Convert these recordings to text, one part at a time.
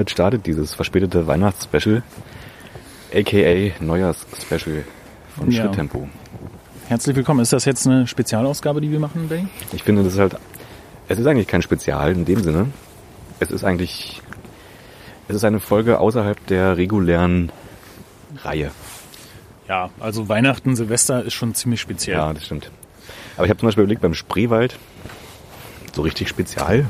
Damit startet dieses verspätete Weihnachtsspecial, aka Neujahrs-Special von Ja. Schritttempo. Herzlich willkommen. Ist das jetzt eine Spezialausgabe, die wir machen, Bay? Ich finde, das ist halt, es ist eigentlich kein Spezial in dem Sinne. Es ist eigentlich, es ist eine Folge außerhalb der regulären Reihe. Ja, also Weihnachten, Silvester ist schon ziemlich speziell. Ja, das stimmt. Aber ich habe zum Beispiel überlegt, beim Spreewald, so richtig spezial.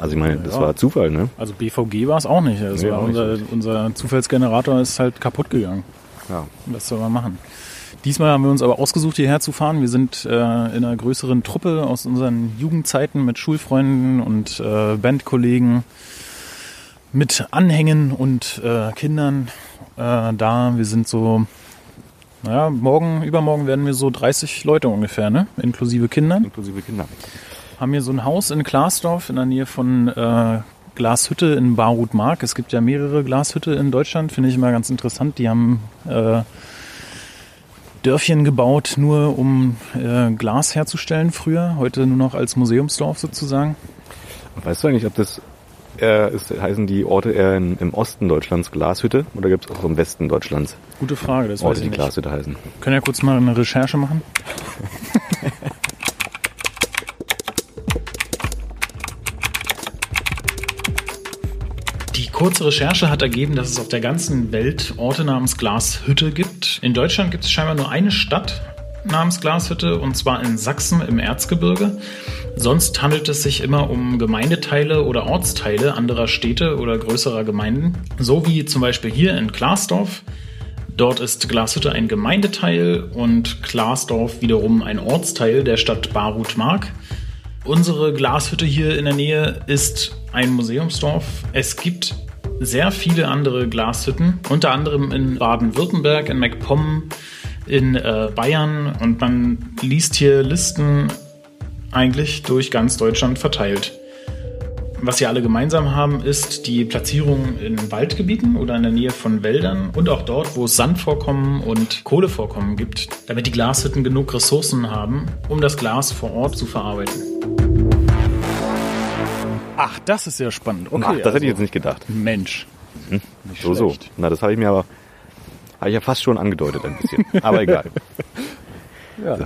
Also ich meine, das Ja. war Zufall, ne? Also BVG war es auch nicht. Das Nee, war auch nicht unser, unser Zufallsgenerator ist halt kaputt gegangen. Ja. Was soll man machen? Diesmal haben wir uns aber ausgesucht, hierher zu fahren. Wir sind äh, in einer größeren Truppe aus unseren Jugendzeiten mit Schulfreunden und äh, Bandkollegen, mit Anhängen und äh, Kindern äh, da. Wir sind so, naja, morgen, übermorgen werden wir so 30 Leute ungefähr, ne? Inklusive Kindern. Inklusive Kinder. Haben hier so ein Haus in Glasdorf in der Nähe von äh, Glashütte in Barut-Mark. Es gibt ja mehrere Glashütte in Deutschland, finde ich immer ganz interessant. Die haben äh, Dörfchen gebaut, nur um äh, Glas herzustellen früher. Heute nur noch als Museumsdorf sozusagen. Und weißt du eigentlich, ob das äh, ist, heißen die Orte eher in, im Osten Deutschlands Glashütte oder gibt es auch im Westen Deutschlands Gute Frage, das weiß Orte, ich die nicht. Glashütte heißen? Können ja kurz mal eine Recherche machen. kurze Recherche hat ergeben, dass es auf der ganzen Welt Orte namens Glashütte gibt. In Deutschland gibt es scheinbar nur eine Stadt namens Glashütte und zwar in Sachsen im Erzgebirge. Sonst handelt es sich immer um Gemeindeteile oder Ortsteile anderer Städte oder größerer Gemeinden. So wie zum Beispiel hier in Glasdorf. Dort ist Glashütte ein Gemeindeteil und Glasdorf wiederum ein Ortsteil der Stadt Barut-Mark. Unsere Glashütte hier in der Nähe ist ein Museumsdorf. Es gibt sehr viele andere Glashütten, unter anderem in Baden-Württemberg, in MacPom, in äh, Bayern und man liest hier Listen eigentlich durch ganz Deutschland verteilt. Was sie alle gemeinsam haben, ist die Platzierung in Waldgebieten oder in der Nähe von Wäldern und auch dort, wo es Sandvorkommen und Kohlevorkommen gibt, damit die Glashütten genug Ressourcen haben, um das Glas vor Ort zu verarbeiten. Ach, das ist ja spannend. Okay, Ach, das hätte ich jetzt nicht gedacht. Mensch. Nicht So, so. schlecht. Na, das habe ich mir aber, habe ich ja fast schon angedeutet ein bisschen. Aber egal. Ja.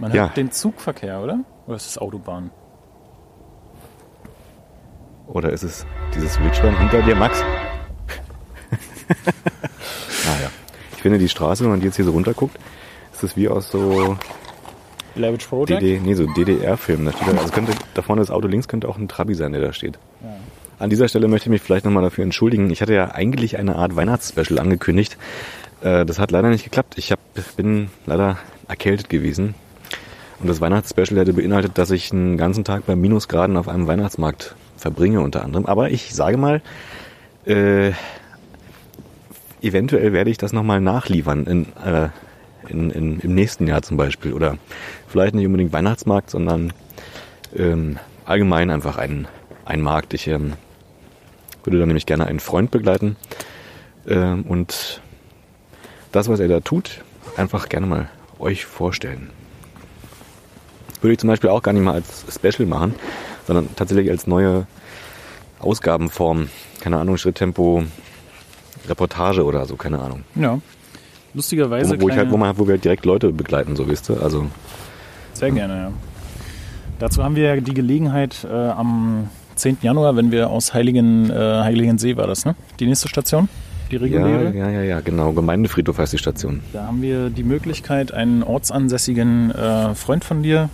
Man Ja. hat den Zugverkehr, oder? Oder ist das Autobahn? Oder ist es dieses Wildschwein hinter dir, Max? naja. Ich finde die Straße, wenn man die jetzt hier so runterguckt, ist das wie aus so Leverage Project? DD, nee, so da, also könnte, da vorne das Auto links könnte auch ein Trabi sein, der da steht. An dieser Stelle möchte ich mich vielleicht nochmal dafür entschuldigen. Ich hatte ja eigentlich eine Art Weihnachtsspecial angekündigt. Äh, Das hat leider nicht geklappt. Ich hab, bin leider erkältet gewesen. Und das Weihnachtsspecial hätte beinhaltet, dass ich einen ganzen Tag bei Minusgraden auf einem Weihnachtsmarkt verbringe unter anderem. Aber ich sage mal, äh, eventuell werde ich das nochmal nachliefern in, äh, in, in, im nächsten Jahr zum Beispiel. Oder vielleicht nicht unbedingt Weihnachtsmarkt, sondern ähm, allgemein einfach ein, ein Markt. Ich ähm, würde dann nämlich gerne einen Freund begleiten ähm, und das, was er da tut, einfach gerne mal euch vorstellen. Würde ich zum Beispiel auch gar nicht mal als Special machen, sondern tatsächlich als neue Ausgabenform. Keine Ahnung, Schritttempo, Reportage oder so, keine Ahnung. Ja. Lustigerweise Wo, wo, ich halt, wo, man, wo wir halt direkt Leute begleiten, so wisst ihr. Also, Sehr gerne, ja. Dazu haben wir ja die Gelegenheit äh, am 10. Januar, wenn wir aus Heiligen, äh, Heiligensee war das, ne? Die nächste Station, die ja, reguläre. ja, ja, ja, genau. Gemeindefriedhof heißt die Station. Da haben wir die Möglichkeit, einen ortsansässigen äh, Freund von dir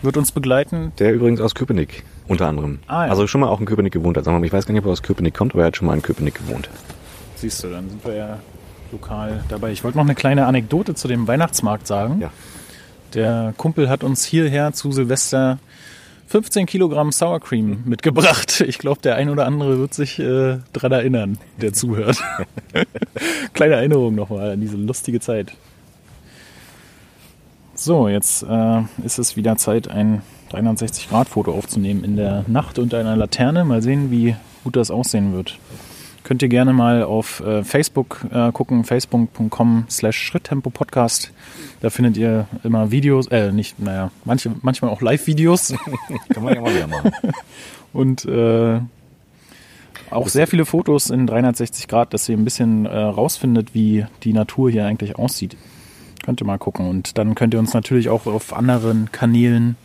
wird uns begleiten. Der übrigens aus Köpenick, unter anderem. Ah, ja. Also schon mal auch in Köpenick gewohnt hat. Ich weiß gar nicht, ob er aus Köpenick kommt, aber er hat schon mal in Köpenick gewohnt. Siehst du, dann sind wir ja lokal dabei. Ich wollte noch eine kleine Anekdote zu dem Weihnachtsmarkt sagen. Ja. Der Kumpel hat uns hierher zu Silvester 15 Kilogramm Sour Cream mitgebracht. Ich glaube, der ein oder andere wird sich äh, dran erinnern, der zuhört. Kleine Erinnerung nochmal an diese lustige Zeit. So, jetzt äh, ist es wieder Zeit, ein 360-Grad-Foto aufzunehmen in der Nacht unter einer Laterne. Mal sehen, wie gut das aussehen wird. Könnt ihr gerne mal auf äh, Facebook äh, gucken, facebook.com slash Schritttempo-Podcast. Da findet ihr immer Videos, äh, nicht, naja, manche, manchmal auch Live-Videos. Kann man ja mal wieder machen. Und äh, Auch sehr viele Fotos in 360 Grad, dass ihr ein bisschen äh, rausfindet, wie die Natur hier eigentlich aussieht. Könnt ihr mal gucken. Und dann könnt ihr uns natürlich auch auf anderen Kanälen,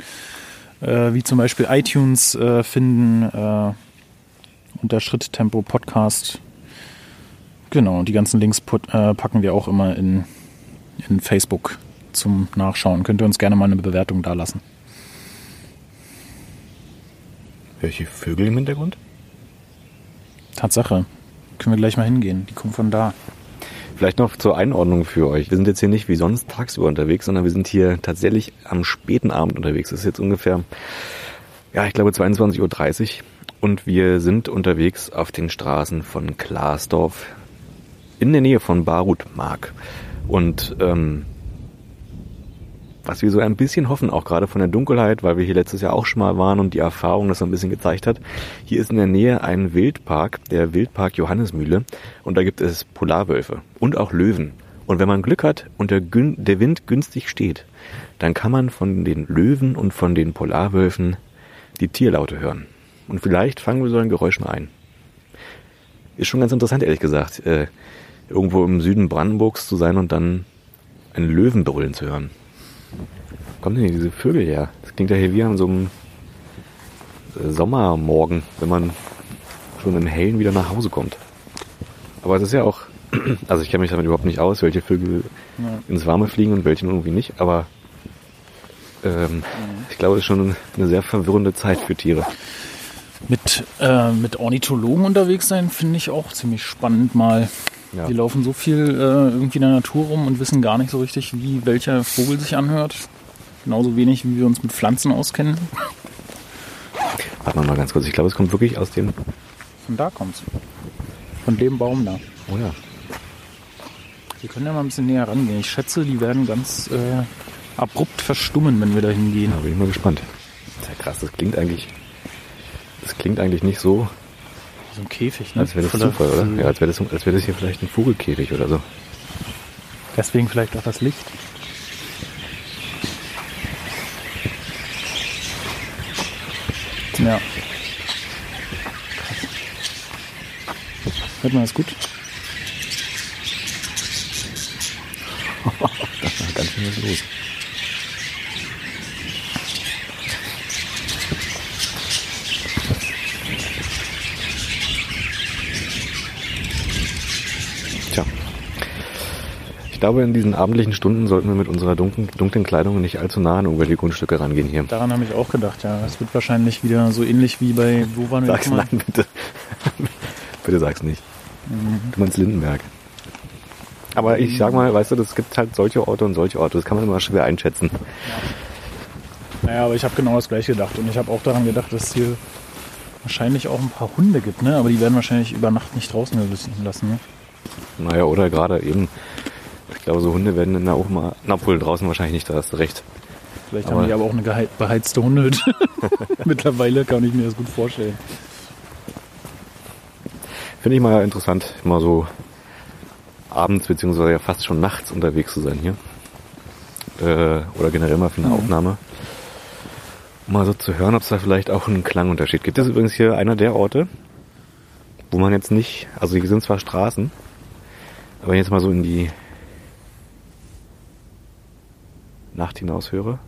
äh, wie zum Beispiel iTunes, äh, finden, äh, unter Schritttempo Podcast. Genau, und die ganzen Links put, äh, packen wir auch immer in, in Facebook zum Nachschauen. Könnt ihr uns gerne mal eine Bewertung da lassen. Welche Vögel im Hintergrund? Tatsache. Können wir gleich mal hingehen. Die kommen von da. Vielleicht noch zur Einordnung für euch. Wir sind jetzt hier nicht wie sonst tagsüber unterwegs, sondern wir sind hier tatsächlich am späten Abend unterwegs. Es ist jetzt ungefähr, ja, ich glaube 22.30 Uhr. Und wir sind unterwegs auf den Straßen von Klaasdorf in der Nähe von Barutmark. Und ähm, was wir so ein bisschen hoffen, auch gerade von der Dunkelheit, weil wir hier letztes Jahr auch schon mal waren und die Erfahrung das so ein bisschen gezeigt hat. Hier ist in der Nähe ein Wildpark, der Wildpark Johannesmühle, und da gibt es Polarwölfe und auch Löwen. Und wenn man Glück hat und der, der Wind günstig steht, dann kann man von den Löwen und von den Polarwölfen die Tierlaute hören. Und vielleicht fangen wir so ein Geräusch mal ein. Ist schon ganz interessant, ehrlich gesagt, äh, irgendwo im Süden Brandenburgs zu sein und dann einen Löwen brüllen zu hören kommen denn diese Vögel her? Das klingt ja hier wie an so einem äh, Sommermorgen, wenn man schon im Hellen wieder nach Hause kommt. Aber es ist ja auch, also ich kenne mich damit überhaupt nicht aus, welche Vögel ja. ins Warme fliegen und welche irgendwie nicht, aber ähm, mhm. ich glaube, es ist schon eine sehr verwirrende Zeit für Tiere. Mit, äh, mit Ornithologen unterwegs sein finde ich auch ziemlich spannend mal. Ja. Die laufen so viel äh, irgendwie in der Natur rum und wissen gar nicht so richtig, wie welcher Vogel sich anhört. Genauso wenig, wie wir uns mit Pflanzen auskennen. Warte mal ganz kurz. Ich glaube, es kommt wirklich aus dem. Von da kommt's. Von dem Baum da. Oh ja. Wir können ja mal ein bisschen näher rangehen. Ich schätze, die werden ganz äh, abrupt verstummen, wenn wir da hingehen. Da bin ich mal gespannt. Das ist ja krass. Das klingt eigentlich. Das klingt eigentlich nicht so. So ein Käfig, ne? Als wäre das Voller Zufall, oder? Ja, als wäre das, als wär das hier vielleicht ein Vogelkäfig oder so. Deswegen vielleicht auch das Licht. Ja. Hört man das gut? da war ganz schön was los. Glaube, in diesen abendlichen Stunden sollten wir mit unserer dunklen, dunklen Kleidung nicht allzu nah an irgendwelche Grundstücke rangehen hier. Daran habe ich auch gedacht, ja. Es wird wahrscheinlich wieder so ähnlich wie bei, wo waren wir Sag's nein, bitte. bitte sag's nicht. Mhm. Du meinst Lindenberg. Aber ich sag mal, weißt du, es gibt halt solche Orte und solche Orte. Das kann man immer schwer einschätzen. Ja. Naja, aber ich habe genau das gleiche gedacht. Und ich habe auch daran gedacht, dass es hier wahrscheinlich auch ein paar Hunde gibt, ne? Aber die werden wahrscheinlich über Nacht nicht draußen lassen, ne? Naja, oder gerade eben ich glaube, so Hunde werden dann auch mal, na wohl draußen wahrscheinlich nicht, da hast du recht. Vielleicht aber haben die aber auch eine beheizte Hundehütte. Mittlerweile kann ich mir das gut vorstellen. Finde ich mal interessant, mal so abends beziehungsweise ja fast schon nachts unterwegs zu sein hier. Äh, oder generell mal für eine mhm. Aufnahme. Um mal so zu hören, ob es da vielleicht auch einen Klangunterschied gibt. Das ist übrigens hier einer der Orte, wo man jetzt nicht, also hier sind zwar Straßen, aber wenn ich jetzt mal so in die Nacht hinaus höre.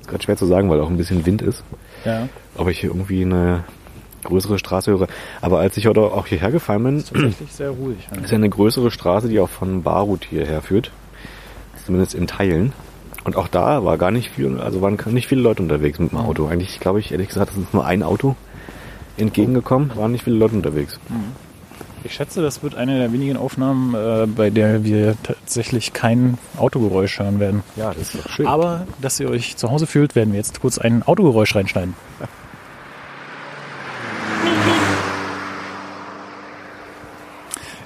Ist gerade schwer zu sagen, weil auch ein bisschen Wind ist. Ja. Ob ich hier irgendwie eine größere Straße höre. Aber als ich heute auch hierher gefallen bin, ist sehr ruhig. Ja. Ist ja eine größere Straße, die auch von Barut hierher führt. Zumindest in Teilen. Und auch da war gar nicht viel, also waren nicht viele Leute unterwegs mit dem Auto. Eigentlich glaube ich, ehrlich gesagt, es ist nur ein Auto entgegengekommen, waren nicht viele Leute unterwegs. Mhm. Ich schätze, das wird eine der wenigen Aufnahmen, äh, bei der wir tatsächlich kein Autogeräusch hören werden. Ja, das ist doch schön. Aber, dass ihr euch zu Hause fühlt, werden wir jetzt kurz ein Autogeräusch reinschneiden.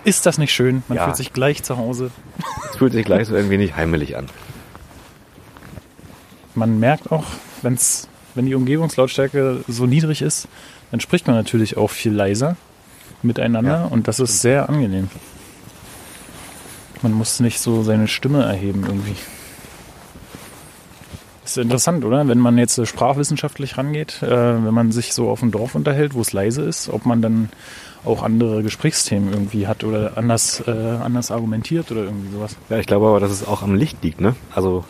Ist das nicht schön? Man ja. fühlt sich gleich zu Hause. Es fühlt sich gleich so ein wenig heimelig an. Man merkt auch, wenn's, wenn die Umgebungslautstärke so niedrig ist, dann spricht man natürlich auch viel leiser miteinander ja. und das ist sehr angenehm. Man muss nicht so seine Stimme erheben irgendwie. Ist interessant, oder? Wenn man jetzt äh, sprachwissenschaftlich rangeht, äh, wenn man sich so auf dem Dorf unterhält, wo es leise ist, ob man dann auch andere Gesprächsthemen irgendwie hat oder anders, äh, anders argumentiert oder irgendwie sowas. Ja, ich glaube aber, dass es auch am Licht liegt, ne? Also,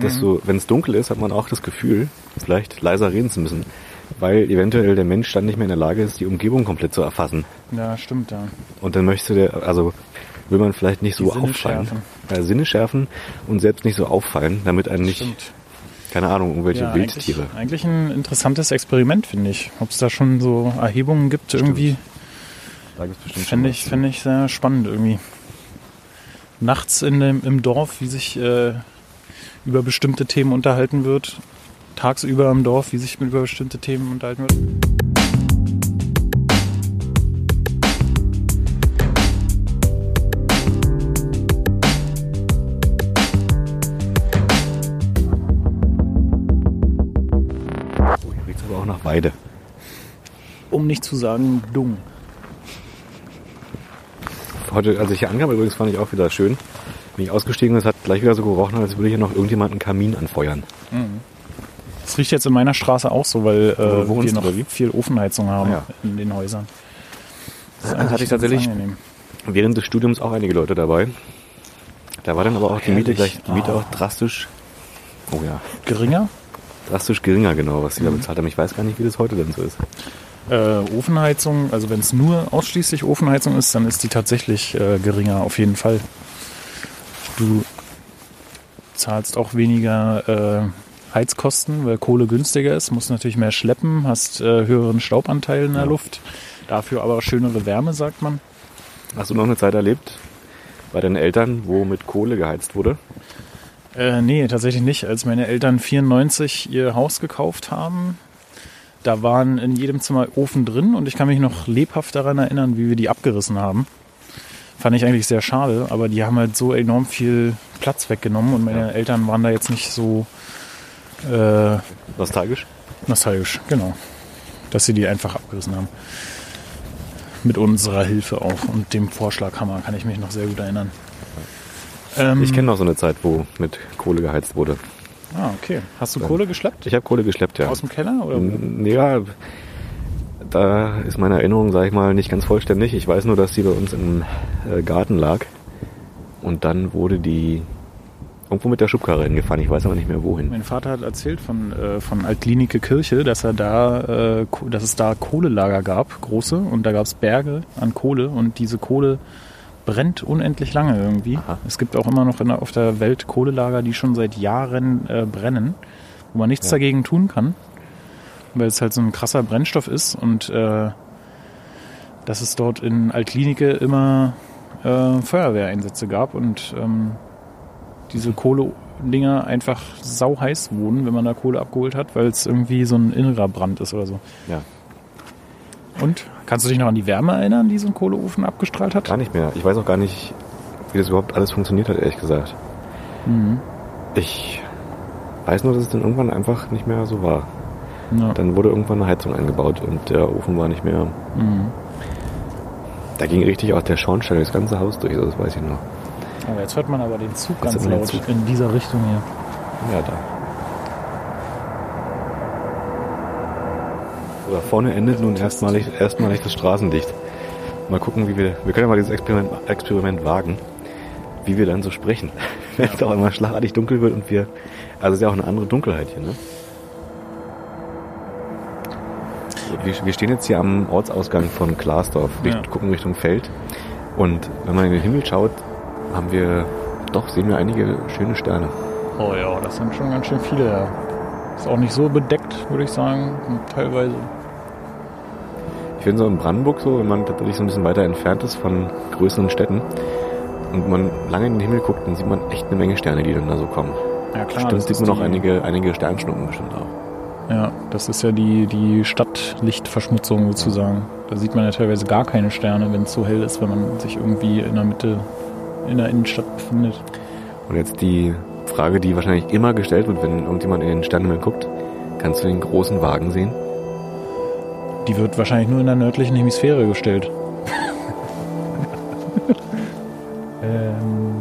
dass Mhm. du, wenn es dunkel ist, hat man auch das Gefühl, vielleicht leiser reden zu müssen. Weil eventuell der Mensch dann nicht mehr in der Lage ist, die Umgebung komplett zu erfassen. Ja, stimmt, ja. Und dann möchte der, also will man vielleicht nicht Die so Sinne auffallen. schärfen. Ja, Sinne schärfen und selbst nicht so auffallen, damit einen nicht, Stimmt. keine Ahnung, irgendwelche Ja, Wildtiere. Eigentlich, eigentlich ein interessantes Experiment, finde ich. Ob es da schon so Erhebungen gibt, irgendwie, Da gibt's bestimmt fände ich, was. fände ich sehr spannend irgendwie. Nachts in dem, im Dorf, wie sich äh, über bestimmte Themen unterhalten wird. Tagsüber im Dorf, wie sich über bestimmte Themen unterhalten wird. Oh, hier riecht's aber auch nach Weide. Um nicht zu sagen, dumm. Heute, als ich hier ankam, übrigens fand ich auch wieder schön. Bin ich ausgestiegen es hat gleich wieder so gerochen, als würde hier noch irgendjemand einen Kamin anfeuern. Das riecht jetzt in meiner Straße auch so, weil äh, wir noch viel Ofenheizung haben Ja. in den Häusern. Das ist hatte ich tatsächlich- angenehm. Während des Studiums auch einige Leute dabei. Da war dann aber auch die Miete gleich, die Miete Ah. auch drastisch, oh ja, Geringer? drastisch geringer genau, was die Mhm. da bezahlt haben. Ich weiß gar nicht, wie das heute denn so ist. Äh, Ofenheizung, also wenn es nur ausschließlich Ofenheizung ist, dann ist die tatsächlich äh, geringer, auf jeden Fall. Du zahlst auch weniger äh, Heizkosten, weil Kohle günstiger ist, musst natürlich mehr schleppen, hast äh, höheren Staubanteil in der Ja. Luft, dafür aber schönere Wärme, sagt man. Hast du noch eine Zeit erlebt bei deinen Eltern, wo mit Kohle geheizt wurde? Äh, nee, tatsächlich nicht. Als meine Eltern 94 ihr Haus gekauft haben, da waren in jedem Zimmer Ofen drin und ich kann mich noch lebhaft daran erinnern, wie wir die abgerissen haben. Fand ich eigentlich sehr schade, aber die haben halt so enorm viel Platz weggenommen und meine. Eltern waren da jetzt nicht so äh, Nostalgisch? nostalgisch, genau. Dass sie die einfach abgerissen haben. Mit unserer Hilfe auch und dem Vorschlaghammer kann ich mich noch sehr gut erinnern. Ähm, Ich kenne noch so eine Zeit, wo mit Kohle geheizt wurde. Ah, okay. Hast du. Kohle geschleppt? Ich habe Kohle geschleppt, ja. Aus dem Keller? Oder? Ja, da ist meine Erinnerung, sag ich mal, nicht ganz vollständig. Ich weiß nur, dass die bei uns im äh, Garten lag. Und dann wurde die irgendwo mit der Schubkarre hingefahren. Ich weiß aber nicht mehr wohin. Mein Vater hat erzählt von, äh, von Altlinike Kirche, dass er da, äh, dass es da Kohlelager gab, große, und da gab es Berge an Kohle und diese Kohle brennt unendlich lange irgendwie. Aha. Es gibt auch immer noch in auf der Welt Kohlelager, die schon seit Jahren äh, brennen, wo man nichts Ja. dagegen tun kann, weil es halt so ein krasser Brennstoff ist und äh, dass es dort in Altlinike immer äh, Feuerwehreinsätze gab und ähm, diese Kohle-Dinger einfach sauheiß wurden, wenn man da Kohle abgeholt hat, weil es irgendwie so ein innerer Brand ist oder so. Ja, Und? Kannst du dich noch an die Wärme erinnern, die so ein Kohleofen abgestrahlt hat? gar nicht mehr. Ich weiß auch gar nicht, wie das überhaupt alles funktioniert hat, ehrlich gesagt. Mhm. Ich weiß nur, dass es dann irgendwann einfach nicht mehr so war. Ja. Dann wurde irgendwann eine Heizung eingebaut und der Ofen war nicht mehr. Mhm. Da ging richtig auch der Schornstein das ganze Haus durch, das weiß ich noch. Aber jetzt hört man aber den Zug Jetzt ganz den laut Zug. in dieser Richtung hier. Ja, da. Da vorne endet nun erstmalig, erstmalig das Straßenlicht. Mal gucken, wie wir. Wir können ja mal dieses Experiment, Experiment wagen, wie wir dann so sprechen. Wenn es auch einmal schlagartig dunkel wird und wir. Also es ist ja auch eine andere Dunkelheit hier, ne? Wir, wir stehen jetzt hier am Ortsausgang von Klaasdorf, Ja. gucken Richtung Feld. Und wenn man in den Himmel schaut, haben wir doch, sehen wir einige schöne Sterne. Oh ja, das sind schon ganz schön viele. Ja. Ist auch nicht so bedeckt, würde ich sagen. Teilweise. Ich finde so in Brandenburg so, wenn man tatsächlich so ein bisschen weiter entfernt ist von größeren Städten und man lange in den Himmel guckt, dann sieht man echt eine Menge Sterne, die dann da so kommen. Ja klar. Stimmt, das sieht man auch einige, einige Sternschnuppen bestimmt auch. Ja, das ist ja die, die Stadtlichtverschmutzung sozusagen. Da sieht man ja teilweise gar keine Sterne, wenn es so hell ist, wenn man sich irgendwie in der Mitte, in der Innenstadt befindet. Und jetzt die Frage, die wahrscheinlich immer gestellt wird, wenn irgendjemand in den Sternenhimmel guckt, kannst du den großen Wagen sehen? Die wird wahrscheinlich nur in der nördlichen Hemisphäre gestellt. ähm,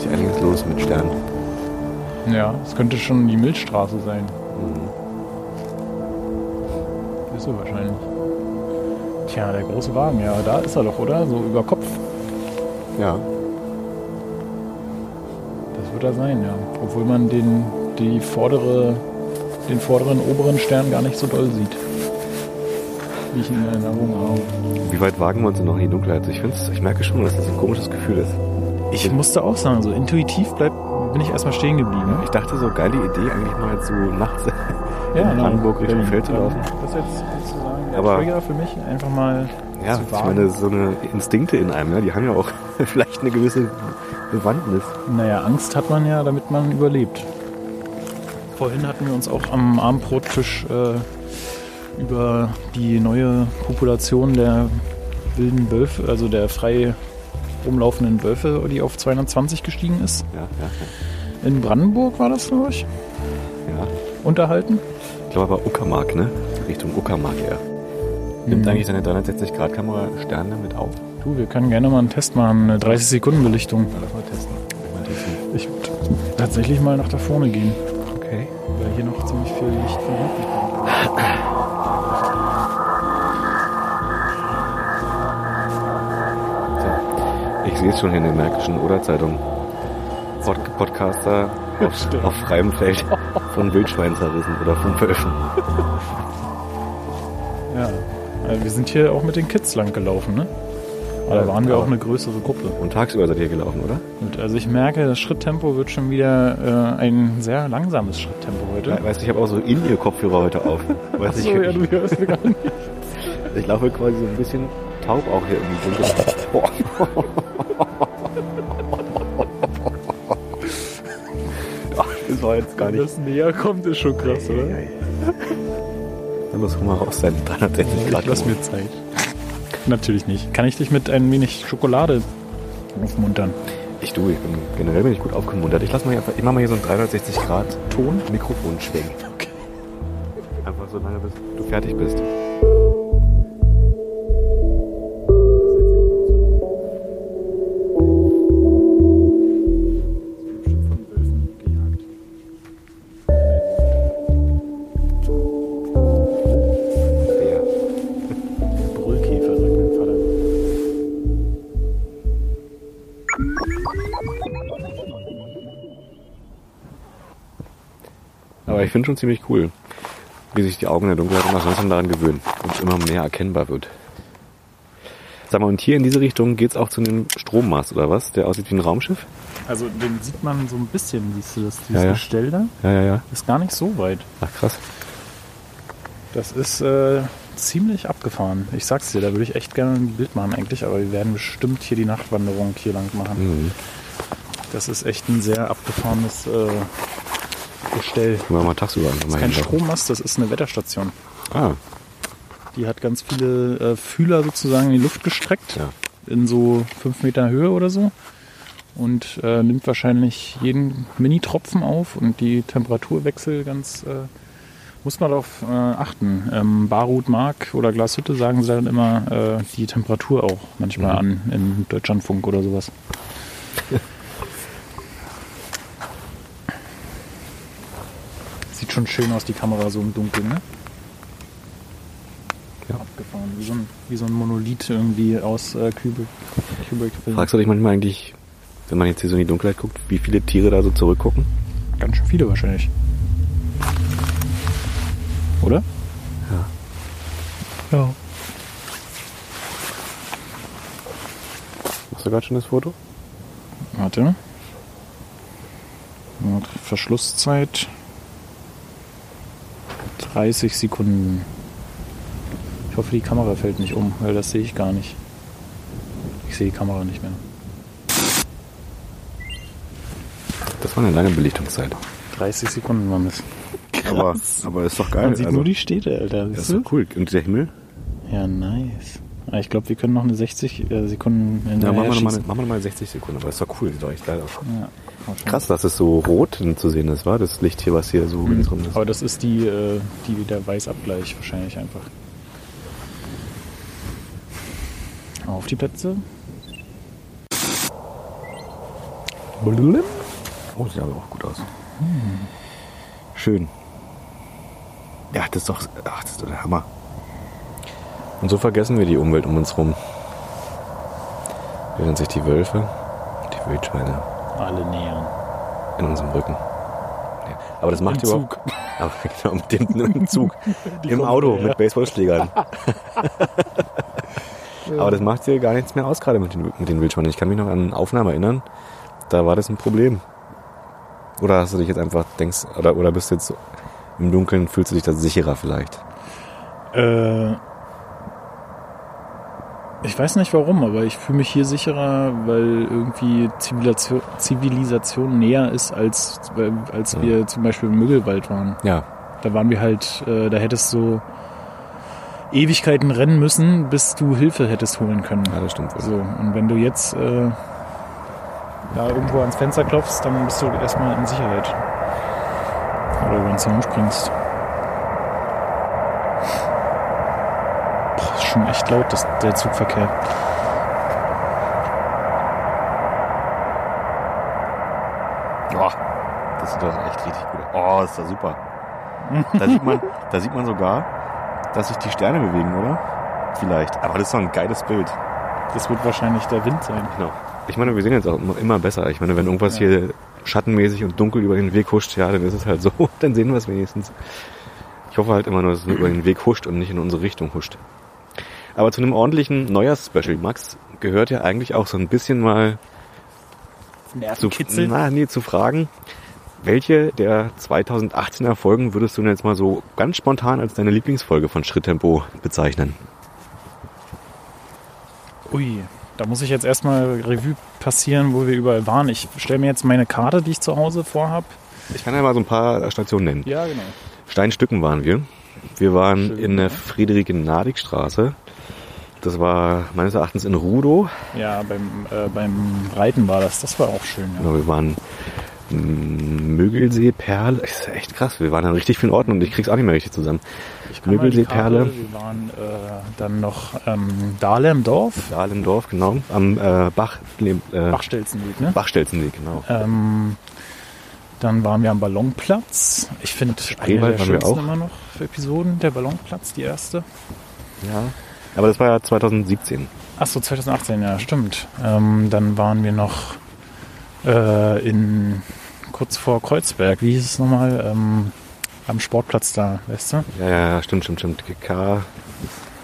wirklich einiges los mit Sternen. Ja, es könnte schon die Milchstraße sein. Ist so wahrscheinlich. Tja, der große Wagen, ja, da ist er doch, oder? So über Kopf. Ja. Das wird er sein, ja. Obwohl man den, die vordere, den vorderen oberen Stern gar nicht so doll sieht. Wie ich ihn in Erinnerung habe. Wie weit wagen wir uns denn noch in die Dunkelheit? Ich, find's, ich merke schon, dass das ein komisches Gefühl ist. Ich musste auch sagen, so intuitiv bleib, bin ich erstmal stehen geblieben. Ich dachte, so geile Idee, eigentlich mal so nachts Ja, in Brandenburg Richtung Berlin. Feld zu laufen. Das jetzt Aber- Trigger für mich, einfach mal Ja, zu ich wagen. meine, so eine Instinkte in einem, ja, die haben ja auch vielleicht eine gewisse Bewandtnis. Naja, Angst hat man ja, damit man überlebt. Vorhin hatten wir uns auch am Abendbrottisch äh, über die neue Population der wilden Wölfe, also der frei rumlaufenden Wölfe, die auf 220 gestiegen ist. Ja, ja, In Brandenburg war das, glaube ich, ja. ja. unterhalten. Ich glaube aber Uckermark, ne? Richtung Uckermark eher. Nimmt eigentlich seine 360-Grad-Kamera Sterne mit auf? Du, wir können gerne mal einen Test machen, eine 30-Sekunden-Belichtung. Ja, lass mal testen. Mal testen. Ich würde tatsächlich mal nach da vorne gehen, Okay. weil hier noch ziemlich viel Licht von hinten kommt. Ich sehe es schon hier in der Märkischen Oder-Zeitung. Pod Podcaster auf, auf freiem Feld von Wildschwein zerrissen oder von Wölfen. Also wir sind hier auch mit den Kids lang gelaufen, ne? Aber da waren wir aber- auch eine größere Gruppe. Und tagsüber seid ihr gelaufen, oder? Gut, also ich merke, das Schritttempo wird schon wieder äh, ein sehr langsames Schritttempo heute. Ja, weißt du, ich habe auch so in ihr Kopfhörer heute auf. Weißt du, Achso, ich, ja, du hörst mir gar nicht. ich laufe quasi so ein bisschen taub auch hier im Dunkeln. Boah. Ach, das war jetzt gar Wenn nicht. das näher kommt, ist schon krass, oder? Dann muss mal raus sein, 360 Grad. Lass mir Zeit. Natürlich nicht. Kann ich dich mit ein wenig Schokolade aufmuntern? Ich du, ich bin generell bin ich gut aufgemuntert. Ich lass mal hier einfach, ich mach mal hier so einen 360 Grad Ton Mikrofon schwenken. Okay. Einfach so lange bis du fertig bist. Finde schon ziemlich cool, wie sich die Augen in der Dunkelheit immer langsam daran gewöhnen und immer mehr erkennbar wird. Sag mal, und hier in diese Richtung geht's auch zu einem Strommast oder was, der aussieht wie ein Raumschiff? Also den sieht man so ein bisschen, siehst du das, dieses Ja, ja. Gestell da? Ja, ja, ja. Ist gar nicht so weit. Ach krass. Das ist äh, ziemlich abgefahren. Ich sag's dir, da würde ich echt gerne ein Bild machen eigentlich, aber wir werden bestimmt hier die Nachtwanderung hier lang machen. Mhm. Das ist echt ein sehr abgefahrenes äh, Gestell. Können wir mal tagsüber Das ist kein. Strommast, das ist eine Wetterstation. Ah, Die hat ganz viele äh, Fühler sozusagen in die Luft gestreckt, ja. in so fünf Meter Höhe oder so. Und äh, nimmt wahrscheinlich jeden Mini-Tropfen auf und die Temperaturwechsel ganz, äh, muss man darauf äh, achten. Ähm, Barut Mark oder Glashütte sagen sie dann immer äh, die Temperatur auch manchmal Mhm. an im Deutschlandfunk oder sowas. Sieht schon schön aus, die Kamera so im Dunkeln, ne? Ja. Abgefahren, wie so ein, wie so ein Monolith irgendwie aus äh, Kubrick. Kubrick-Film. Fragst du dich manchmal eigentlich, wenn man jetzt hier so in die Dunkelheit guckt, wie viele Tiere da so zurückgucken? Ganz schön viele wahrscheinlich. Oder? Ja. Ja. Machst du gerade schon das Foto? Warte. Verschlusszeit 30 Sekunden. Ich hoffe, die Kamera fällt nicht um, weil das sehe ich gar nicht. Ich sehe die Kamera nicht mehr. Das war eine lange Belichtungszeit. 30 Sekunden waren es. Aber, aber ist doch geil. Man sieht also, nur die Städte, Alter. das ist doch cool. Und der Himmel? Ja, nice. Ah, Ich glaube, wir können noch eine 60 äh, Sekunden in Ja, der machen wir, noch mal, schießen. machen wir noch mal 60 Sekunden. Aber ist doch cool. Sieht doch echt geil aus. Ja. Krass, dass es so rot zu sehen ist, war das Licht hier, was hier so Mhm. ringsrum ist. Aber das ist die, äh, die der Weißabgleich wahrscheinlich einfach. Auf die Plätze. Oh, sieht aber auch gut aus. Schön. Ja, das ist doch, ach, das ist doch der Hammer. Und so vergessen wir die Umwelt um uns rum. Während sich die Wölfe, die Wildschweine Alle nähern. in unserem Rücken. Ja, aber das macht Im überhaupt. Aber genau, mit dem im Zug. Im kommen Auto her. mit Baseballschlägern. aber das macht dir gar nichts mehr aus, gerade mit den, mit den Wildschweinen. Ich kann mich noch an Aufnahmen erinnern, da war das ein Problem. Oder hast du dich jetzt einfach denkst, oder, oder bist du jetzt im Dunkeln, fühlst du dich da sicherer vielleicht? Äh, ich weiß nicht warum, aber ich fühle mich hier sicherer, weil irgendwie Zivilisation, Zivilisation näher ist, als, äh, als Ja. wir zum Beispiel im Müggelwald waren. Ja, Da waren wir halt, äh, da hättest du Ewigkeiten rennen müssen, bis du Hilfe hättest holen können. ja das stimmt. wohl. So, und wenn du jetzt äh, da irgendwo ans Fenster klopfst, dann bist du erstmal in Sicherheit. Oder über den Zaun springst. Boah, ist schon echt laut, das, der Zugverkehr. Boah, das sieht doch echt richtig gut aus. Oh, ist das super. Da sieht man, da sieht man sogar, dass sich die Sterne bewegen, oder? Vielleicht. Aber das ist doch ein geiles Bild. Das wird wahrscheinlich der Wind sein. Genau. Ich meine, wir sehen jetzt auch immer- besser. Ich meine, wenn irgendwas Ja. hier schattenmäßig und dunkel über den Weg huscht, ja, dann ist es halt so. Dann sehen wir es wenigstens. Ich hoffe halt immer nur, dass es über den Weg huscht und nicht in unsere Richtung huscht. Aber zu einem ordentlichen Neujahrs-Special, Max, gehört ja eigentlich auch so ein bisschen mal zu, na, nee, zu fragen, welche der 2018er Folgen würdest du denn jetzt mal so ganz spontan als deine Lieblingsfolge von Schritttempo bezeichnen? Ui, da muss ich jetzt erstmal Revue passieren, wo wir überall waren. Ich stelle mir jetzt meine Karte, die ich zu Hause vorhab. Ich kann ja mal so ein paar Stationen nennen. Ja, genau. Steinstücken waren wir. Wir waren Schön, in der ja. Friederike-Nadig-Straße. Das war meines Erachtens in Rudow. Ja, beim, äh, beim Reiten war das. Das war auch schön. Ja. Genau, wir waren mm, Mögelsee, Perle. Das ist echt krass. Wir waren an richtig vielen Orten und ich krieg's auch nicht mehr richtig zusammen. Mögelsee, Perle. Wir waren äh, dann noch ähm, Dahlemdorf, genau. Am äh, Bach, äh, Bachstelzenweg, ne? Bachstelzenweg, genau. Ähm, dann waren wir am Ballonplatz. Ich finde eine der schönsten auch. immer noch Episoden, der Ballonplatz, die erste. Ja. Aber das war ja 2017. Ach so, 2018, ja, stimmt. Ähm, dann waren wir noch äh, in kurz vor Kreuzberg. Wie hieß es nochmal? Ähm, am Sportplatz da, weißt du? Ja, ja, ja, stimmt, stimmt, stimmt. K.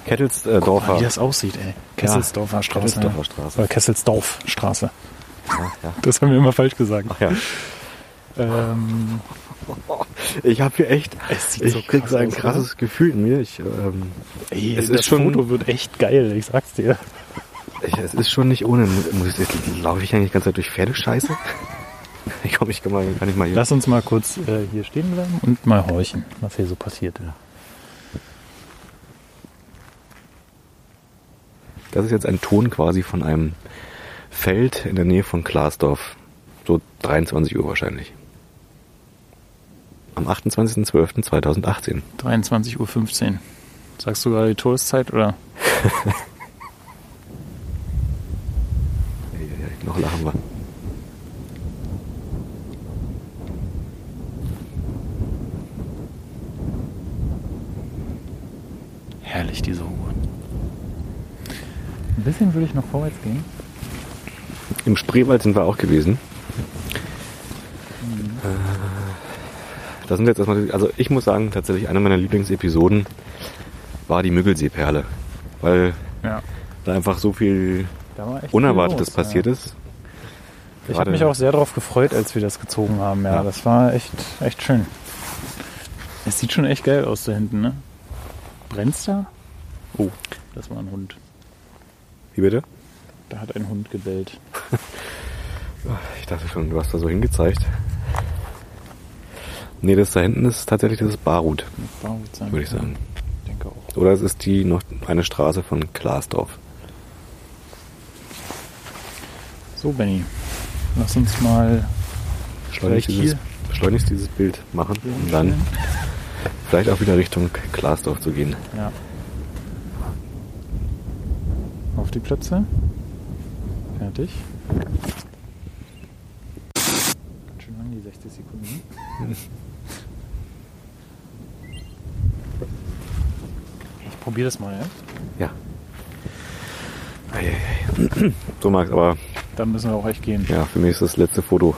Kettelsdorfer. Ah, wie das aussieht, ey. Kesselsdorfer Straße. Kesselsdorfer ja. Straße. Oder Kesselsdorf-Straße. Ja, ja. Das haben wir immer falsch gesagt. Ach ja. Ähm, Ich habe hier echt, Es sieht ich so krieg so ein aus, oder? krasses Gefühl in mir. Ich, ähm, ey, Es das ist schon- Foto wird echt geil, ich sag's dir. ich, es ist schon nicht ohne. Muss ich, laufe ich eigentlich die ganze Zeit durch Pferdescheiße? Ich komme, ich kann, mal, kann ich mal hier. Lass uns mal kurz äh, hier stehen bleiben und mal horchen, was hier so passiert. Das ist jetzt ein Ton quasi von einem Feld in der Nähe von Klaasdorf. So 23 Uhr wahrscheinlich. Am 28.12.2018. 23.15 Uhr. Sagst du gerade die Todeszeit oder? Noch lachen wir. Herrlich, diese Ruhe. Ein bisschen würde ich noch vorwärts gehen. Im Spreewald sind wir auch gewesen. Äh, Das sind jetzt erstmal, also ich muss sagen, tatsächlich eine meiner Lieblingsepisoden war die Müggelseeperle. Weil Ja. da einfach so viel Unerwartetes viel los, passiert ja. ist. Ich Gerade- habe mich auch sehr darauf gefreut, als wir das gezogen haben. Ja, Ja. das war echt, echt schön. Es sieht schon echt geil aus da hinten, ne? Brennt's da? Oh, das war ein Hund. Wie bitte? Da hat ein Hund gebellt. Ich dachte schon, du hast da so hingezeigt. Nee, das da hinten ist tatsächlich das Barut, Das war gut sein würde ich sagen. Ich denke auch. Oder es ist die noch eine Straße von Klaasdorf. So, Benny. Lass uns mal Schleunigst Vielleicht dieses, hier. schleunigst dieses Bild machen, um dann vielleicht auch wieder Richtung Klaasdorf zu gehen. Ja. Auf die Plätze. Fertig. 30 Sekunden. Ich probiere das mal, ja? Ja. So Max, aber Dann müssen wir auch echt gehen. ja, für mich ist das letzte Foto.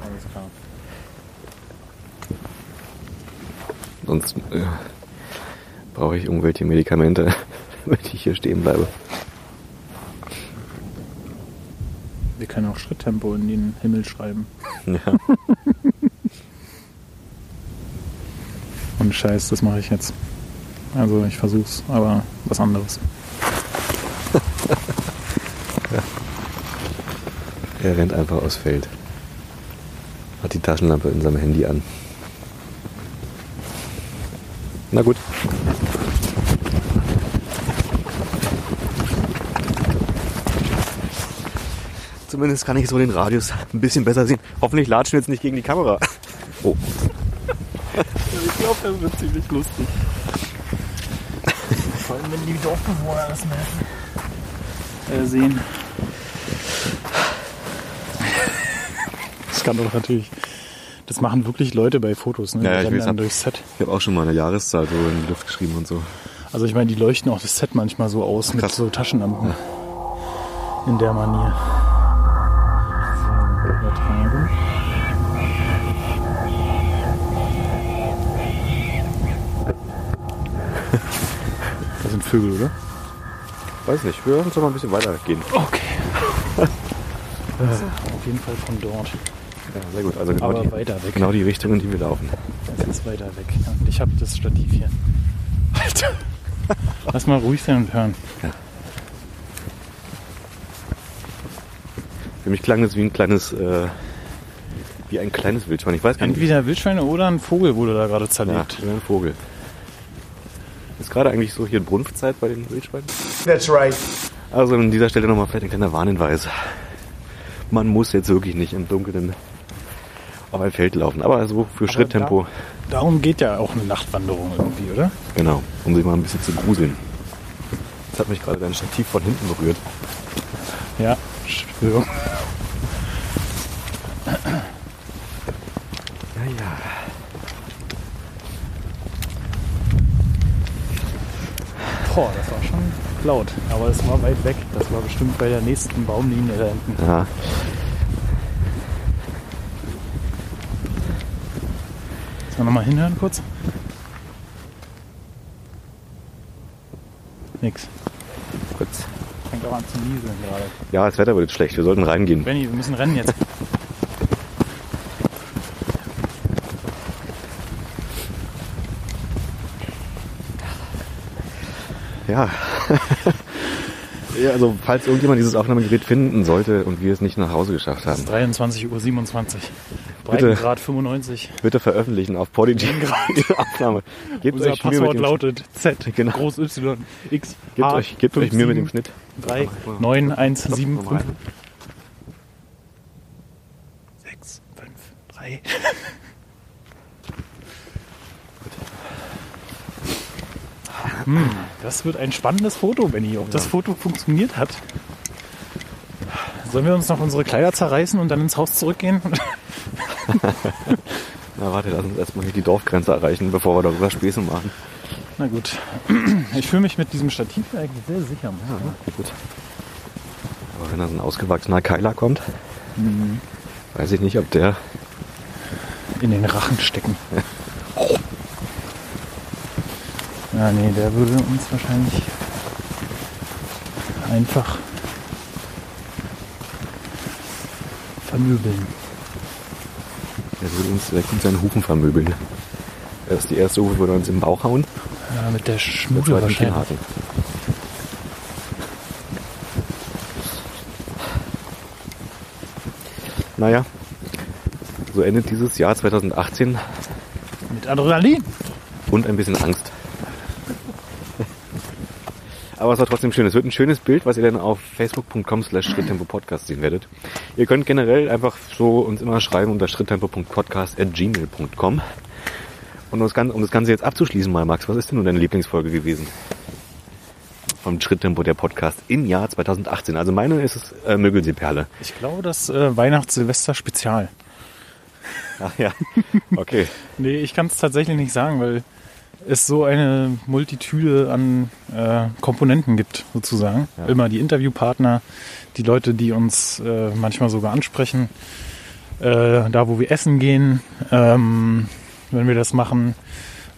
Alles klar. Sonst äh, brauche ich irgendwelche Medikamente, damit ich hier stehen bleibe. Wir können auch Schritttempo in den Himmel schreiben. Ja. Und Scheiß, das mache ich jetzt. Also ich versuch's, aber was anderes. Er rennt einfach aufs Feld. Hat die Taschenlampe in seinem Handy an. Na gut. Zumindest kann ich so den Radius ein bisschen besser sehen. Hoffentlich latschen wir jetzt nicht gegen die Kamera. Oh, Ich glaube, das wird ziemlich lustig. Vor allem, wenn die Dorfbewohner das merken. Äh, sehen. Das kann doch natürlich. Das machen wirklich Leute bei Fotos, ne? Ja, ja, Die ich weiß, dann durchs Set. ich habe auch schon mal eine Jahreszahl so in die Luft geschrieben und so. Also ich meine, die leuchten auch das Set manchmal so aus mit Krass. so Taschenlampen. In der Manier. Vögel, oder? Weiß nicht, wir uns doch mal ein bisschen weitergehen. Okay. äh, auf jeden Fall von dort. Ja, sehr gut. Also genau Aber die, weiter weg. genau die Richtung, in die wir laufen. Das ist weiter weg. Ja, und ich habe das Stativ hier. Alter. Lass mal ruhig sein und hören. Für mich klang das wie ein kleines, äh, wie ein kleines Wildschwein. Ich weiß gar nicht. Entweder Wildschweine oder ein Vogel wurde da gerade Ja, zerlegt. wie ein Vogel. Ist gerade eigentlich so hier Brunftzeit bei den Wildschweinen? That's right. Also an dieser Stelle nochmal vielleicht ein kleiner Warnhinweis. Man muss jetzt wirklich nicht im Dunkeln auf ein Feld laufen. Aber so für Schritttempo, Darum geht ja auch eine Nachtwanderung irgendwie, oder? genau, um sich mal ein bisschen zu gruseln. Jetzt hat mich gerade dein Stativ von hinten berührt. Ja, Entschuldigung. Boah, das war schon laut. Aber es war weit weg. Das war bestimmt bei der nächsten Baumlinie da hinten. Ja. Sollen wir nochmal hinhören kurz? Nix. Gut. Fängt auch an zu nieseln gerade. Ja, das Wetter wird jetzt schlecht. Wir sollten reingehen. Benny, wir müssen rennen jetzt. Ja. ja, also falls irgendjemand dieses Aufnahmegerät finden sollte und wir es nicht nach Hause geschafft Es haben, ist 23.27 Uhr. Bitte. Breitengrad 95. bitte veröffentlichen auf Podigy diese Aufnahme. Gebt Unser euch Mühe Passwort mit dem, lautet Z, Genau. groß Y, X, gebt H, euch, gebt euch Mühe mit dem Schnitt. 3, 9, 1, 7, Nochmal 5, rein. 6, 5, 3. Hm, das wird ein spannendes Foto, Benny. Ob das Foto funktioniert hat. Sollen wir uns noch unsere Kleider zerreißen und dann ins Haus zurückgehen? Na warte, lass uns erstmal hier die Dorfgrenze erreichen, bevor wir darüber Späße machen. Na gut. Ich fühle mich mit diesem Stativ eigentlich sehr sicher. Ja, gut. Aber wenn da so ein ausgewachsener Keiler kommt, weiß ich nicht, ob der. In den Rachen stecken. Ja, nee, der würde uns wahrscheinlich einfach vermöbeln. Der würde uns direkt mit seinen Hufen vermöbeln. Erst die erste Hufe würde uns im Bauch hauen, Ja, mit der Schmude wahrscheinlich. Kinnhaken. Naja, so endet dieses Jahr 2018 Mit Adrenalin. und ein bisschen Angst. Aber es war trotzdem schön. Es wird ein schönes Bild, was ihr dann auf facebook.com slash schritttempo-podcast sehen werdet. Ihr könnt generell einfach so uns immer schreiben unter schritttempo.podcast at gmail.com. Und um das, Ganze, um das Ganze jetzt abzuschließen mal, Max, was ist denn nun deine Lieblingsfolge gewesen? Vom Schritttempo der Podcast im Jahr 2018. Also meine ist es äh, Mögelsee-Perle. Ich glaube, das äh, Weihnachts-Silvester-Spezial. Ach ja, okay. nee, ich kann es tatsächlich nicht sagen, weil es so eine Multitüde an äh, Komponenten gibt, sozusagen. Ja. Immer die Interviewpartner, die Leute, die uns äh, manchmal sogar ansprechen, äh, da wo wir essen gehen, ähm, wenn wir das machen,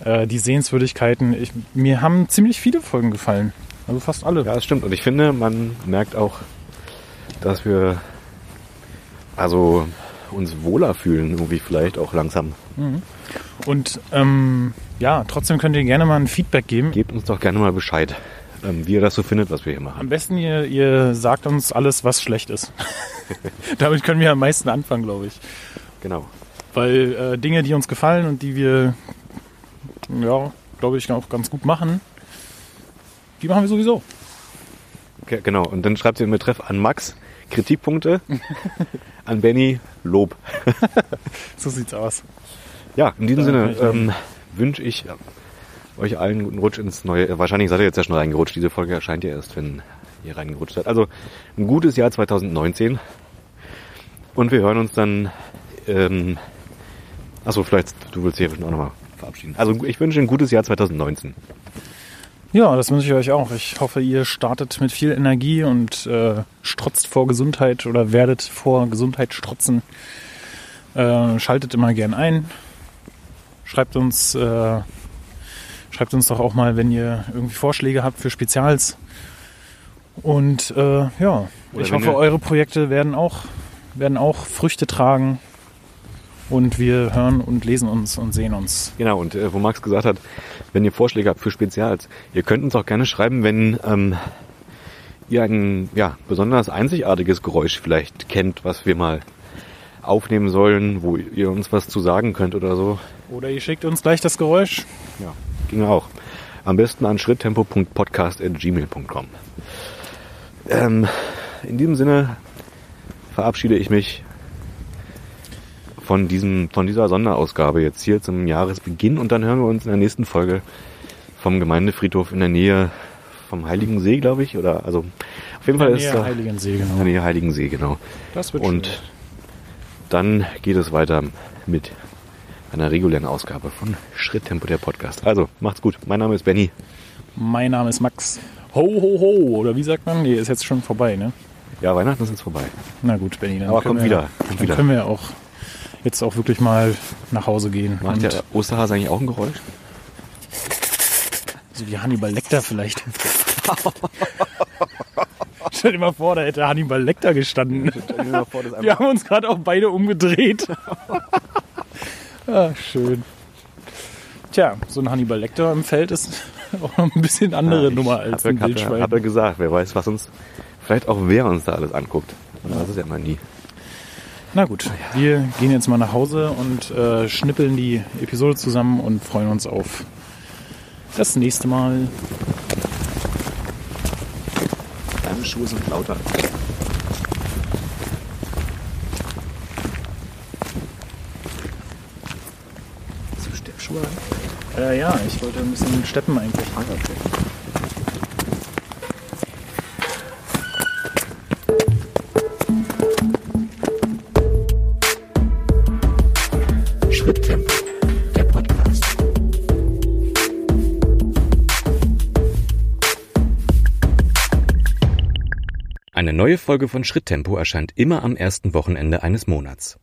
äh, die Sehenswürdigkeiten. Ich, mir haben ziemlich viele Folgen gefallen. Also fast alle. Ja, das stimmt. Und ich finde, man merkt auch, dass wir also uns wohler fühlen, irgendwie vielleicht auch langsam. Und ähm, ja, trotzdem könnt ihr gerne mal ein Feedback geben. Gebt uns doch gerne mal Bescheid, ähm, wie ihr das so findet, was wir hier machen. Am besten ihr, ihr sagt uns alles, was schlecht ist. Damit können wir am meisten anfangen, glaube ich. Genau. Weil äh, Dinge, die uns gefallen und die wir, ja, glaube ich, auch ganz gut machen, die machen wir sowieso. Okay, genau. Und dann schreibt ihr im Betreff an Max Kritikpunkte, an Benny Lob. So sieht's aus. Ja, in diesem Sinne ähm, wünsche ich euch allen einen guten Rutsch ins neue. Wahrscheinlich seid ihr jetzt ja schon reingerutscht. Diese Folge erscheint ja erst, wenn ihr reingerutscht seid. Also ein gutes Jahr 2019. Und wir hören uns dann. Ähm, achso, vielleicht du willst ja auch nochmal verabschieden. Also ich wünsche ein gutes Jahr 2019. Ja, das wünsche ich euch auch. Ich hoffe, ihr startet mit viel Energie und äh, strotzt vor Gesundheit oder werdet vor Gesundheit strotzen. Äh, schaltet immer gern ein. Schreibt uns, äh, schreibt uns doch auch mal, wenn ihr irgendwie Vorschläge habt für Spezials. Und äh, ja, Oder ich hoffe, eure Projekte werden auch, werden auch Früchte tragen. Und wir hören und lesen uns und sehen uns. Genau, und äh, wo Max gesagt hat, wenn ihr Vorschläge habt für Spezials, ihr könnt uns auch gerne schreiben, wenn ähm, ihr ein ja, besonders einzigartiges Geräusch vielleicht kennt, was wir mal aufnehmen sollen, wo ihr uns was zu sagen könnt oder so. Oder ihr schickt uns gleich das Geräusch. Ja, ging auch. Am besten an schritttempo.podcast.gmail.com. Ähm, in diesem Sinne verabschiede ich mich von, diesem, von dieser Sonderausgabe jetzt hier zum Jahresbeginn und dann hören wir uns in der nächsten Folge vom Gemeindefriedhof in der Nähe vom Heiligen See, glaube ich, oder also auf jeden Fall ist Nähe da Heiligensee, in der genau. Nähe Heiligen See, genau. Das wird Und schön. dann geht es weiter mit einer regulären Ausgabe von Schritttempo der Podcast. Also, macht's gut. Mein Name ist Benny. Mein Name ist Max. Ho, ho, ho. Oder wie sagt man? Nee, ist jetzt schon vorbei, ne? Ja, Weihnachten ist jetzt vorbei. Na gut, Benny. Dann Aber kommt wir, wieder, kommt dann wieder. können wir auch jetzt auch wirklich mal nach Hause gehen. Macht der Osterhase eigentlich auch ein Geräusch? so wie Hannibal Lecter vielleicht. Stell dir mal vor, da hätte Hannibal Lecter gestanden. Wir haben uns gerade auch beide umgedreht. ah, schön. Tja, so ein Hannibal Lecter im Feld ist auch noch ein bisschen andere Nummer als ein Wildschwein. hab er gesagt, wer weiß, was uns, vielleicht auch wer uns da alles anguckt. Man weiß es ja immer nie. Na gut, wir gehen jetzt mal nach Hause und äh, schnippeln die Episode zusammen und freuen uns auf das nächste Mal. Deine Schuhe sind lauter. An? Äh, ja, ich wollte ein bisschen steppen eigentlich. Ah, okay. Eine neue Folge von Schritttempo erscheint immer am ersten Wochenende eines Monats.